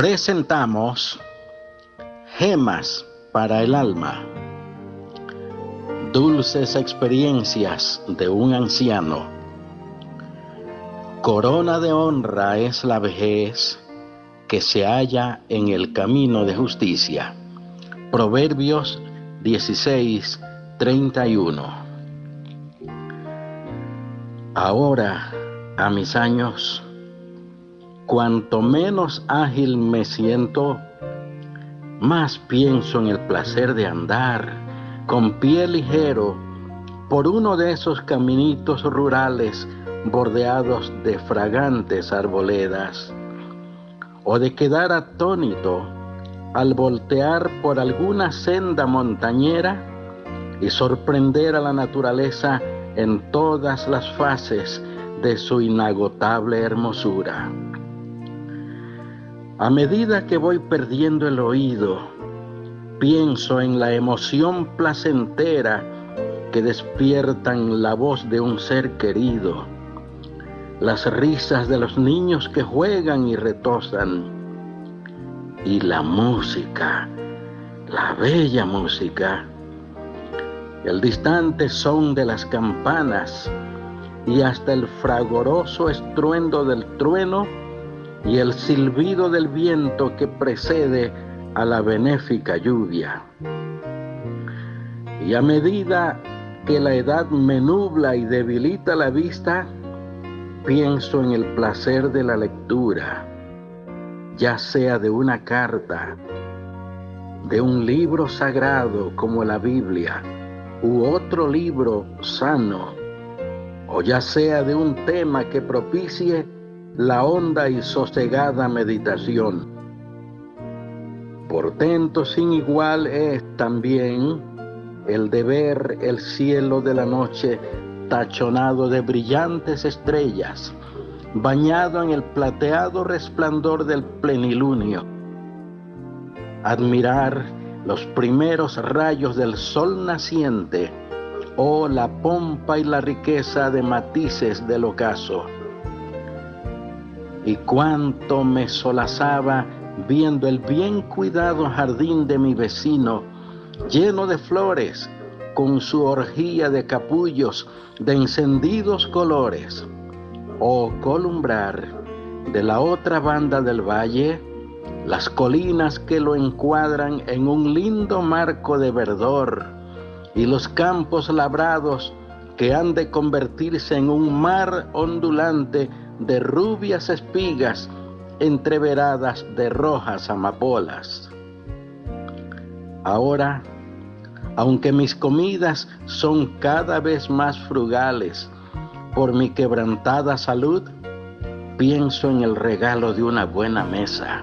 presentamos Gemas para el alma. Dulces experiencias de un anciano. Corona de honra es la vejez que se halla en el camino de justicia. Proverbios 16, 31. Ahora, a mis años, cuanto menos ágil me siento, más pienso en el placer de andar con pie ligero por uno de esos caminitos rurales bordeados de fragantes arboledas, o de quedar atónito al voltear por alguna senda montañera y sorprender a la naturaleza en todas las fases de su inagotable hermosura. A medida que voy perdiendo el oído, pienso en la emoción placentera que despiertan la voz de un ser querido, las risas de los niños que juegan y retosan, y la música, la bella música, el distante son de las campanas y hasta el fragoroso estruendo del trueno y el silbido del viento que precede a la benéfica lluvia. Y a medida que la edad me nubla y debilita la vista, pienso en el placer de la lectura, ya sea de una carta, de un libro sagrado como la Biblia, u otro libro sano, o ya sea de un tema que propicie la honda y sosegada meditación. Portento sin igual es también el de ver el cielo de la noche tachonado de brillantes estrellas, bañado en el plateado resplandor del plenilunio. Admirar los primeros rayos del sol naciente o la pompa y la riqueza de matices del ocaso y cuánto me solazaba viendo el bien cuidado jardín de mi vecino, lleno de flores, con su orgía de capullos de encendidos colores, o columbrar de la otra banda del valle las colinas que lo encuadran en un lindo marco de verdor y los campos labrados que han de convertirse en un mar ondulante de rubias espigas entreveradas de rojas amapolas. Ahora, aunque mis comidas son cada vez más frugales por mi quebrantada salud, pienso en el regalo de una buena mesa,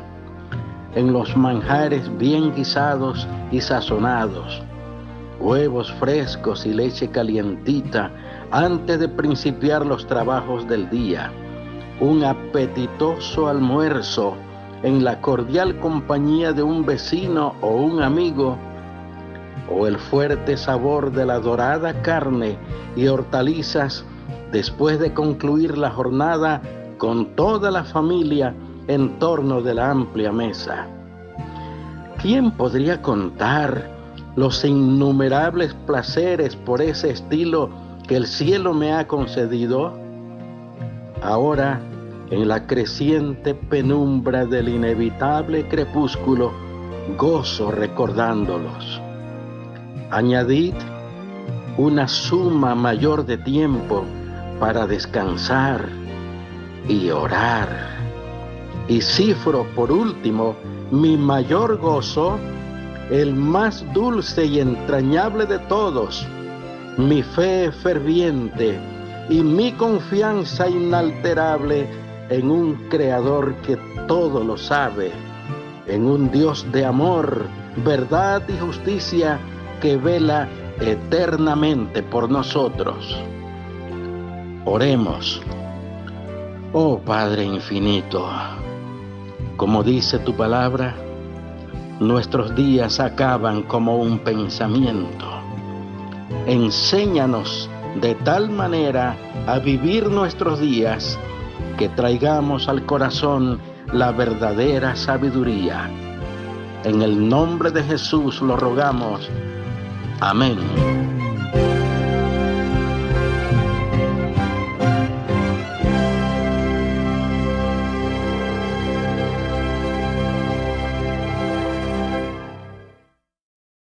en los manjares bien guisados y sazonados, huevos frescos y leche calientita antes de principiar los trabajos del día un apetitoso almuerzo en la cordial compañía de un vecino o un amigo, o el fuerte sabor de la dorada carne y hortalizas después de concluir la jornada con toda la familia en torno de la amplia mesa. ¿Quién podría contar los innumerables placeres por ese estilo que el cielo me ha concedido? Ahora, en la creciente penumbra del inevitable crepúsculo, gozo recordándolos. Añadid una suma mayor de tiempo para descansar y orar. Y cifro por último mi mayor gozo, el más dulce y entrañable de todos, mi fe ferviente y mi confianza inalterable en un creador que todo lo sabe, en un Dios de amor, verdad y justicia que vela eternamente por nosotros. Oremos. Oh Padre infinito, como dice tu palabra, nuestros días acaban como un pensamiento. Enséñanos de tal manera a vivir nuestros días que traigamos al corazón la verdadera sabiduría. En el nombre de Jesús lo rogamos. Amén.